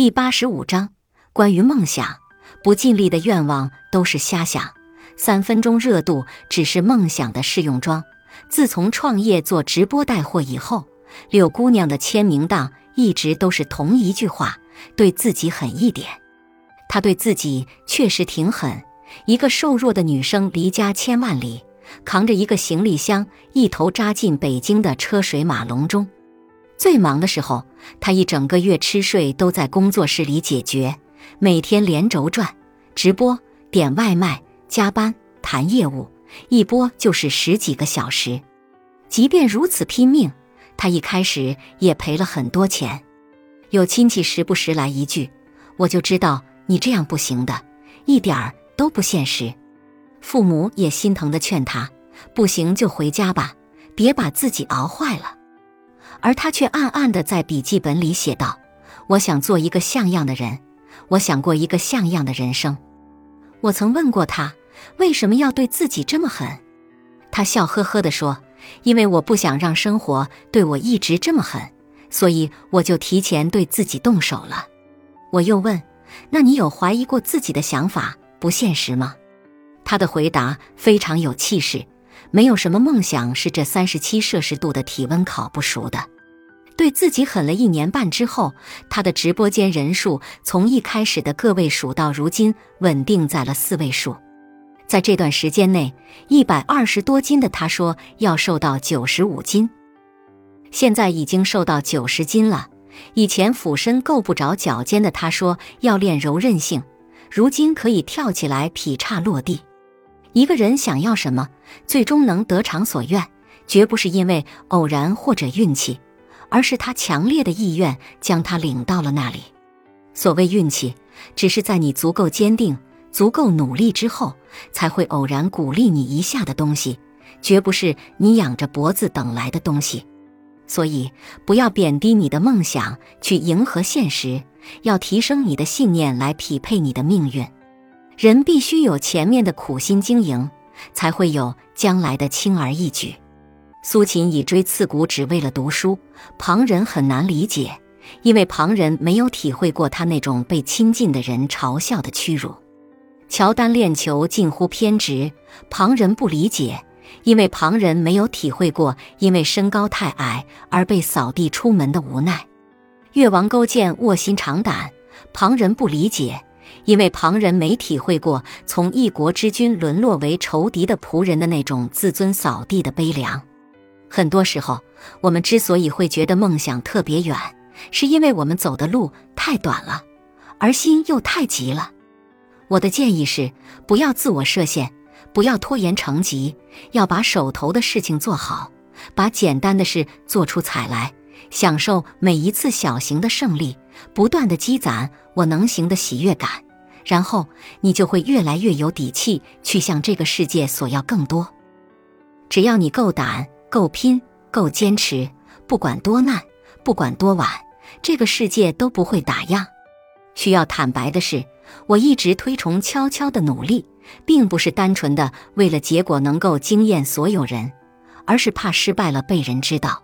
第八十五章关于梦想，不尽力的愿望都是瞎想，三分钟热度只是梦想的试用装。自从创业做直播带货以后，柳姑娘的签名档一直都是同一句话：对自己狠一点。她对自己确实挺狠。一个瘦弱的女生离家千万里，扛着一个行李箱，一头扎进北京的车水马龙中。最忙的时候，他一整个月吃睡都在工作室里解决，每天连轴转，直播、点外卖、加班、谈业务，一播就是十几个小时。即便如此拼命，他一开始也赔了很多钱。有亲戚时不时来一句：“我就知道你这样不行的，一点儿。”都不现实，父母也心疼的劝他，不行就回家吧，别把自己熬坏了。而他却暗暗的在笔记本里写道：“我想做一个像样的人，我想过一个像样的人生。”我曾问过他，为什么要对自己这么狠？他笑呵呵地说：“因为我不想让生活对我一直这么狠，所以我就提前对自己动手了。”我又问：“那你有怀疑过自己的想法？”不现实吗？他的回答非常有气势。没有什么梦想是这三十七摄氏度的体温烤不熟的。对自己狠了一年半之后，他的直播间人数从一开始的个位数到如今稳定在了四位数。在这段时间内，一百二十多斤的他说要瘦到九十五斤，现在已经瘦到九十斤了。以前俯身够不着脚尖的他说要练柔韧性。如今可以跳起来劈叉落地。一个人想要什么，最终能得偿所愿，绝不是因为偶然或者运气，而是他强烈的意愿将他领到了那里。所谓运气，只是在你足够坚定、足够努力之后，才会偶然鼓励你一下的东西，绝不是你仰着脖子等来的东西。所以，不要贬低你的梦想，去迎合现实。要提升你的信念来匹配你的命运。人必须有前面的苦心经营，才会有将来的轻而易举。苏秦以锥刺股，只为了读书，旁人很难理解，因为旁人没有体会过他那种被亲近的人嘲笑的屈辱。乔丹练球近乎偏执，旁人不理解，因为旁人没有体会过因为身高太矮而被扫地出门的无奈。越王勾践卧薪尝胆，旁人不理解，因为旁人没体会过从一国之君沦落为仇敌的仆人的那种自尊扫地的悲凉。很多时候，我们之所以会觉得梦想特别远，是因为我们走的路太短了，而心又太急了。我的建议是，不要自我设限，不要拖延成疾，要把手头的事情做好，把简单的事做出彩来。享受每一次小型的胜利，不断的积攒我能行的喜悦感，然后你就会越来越有底气去向这个世界索要更多。只要你够胆、够拼、够坚持，不管多难，不管多晚，这个世界都不会打烊。需要坦白的是，我一直推崇悄悄的努力，并不是单纯的为了结果能够惊艳所有人，而是怕失败了被人知道。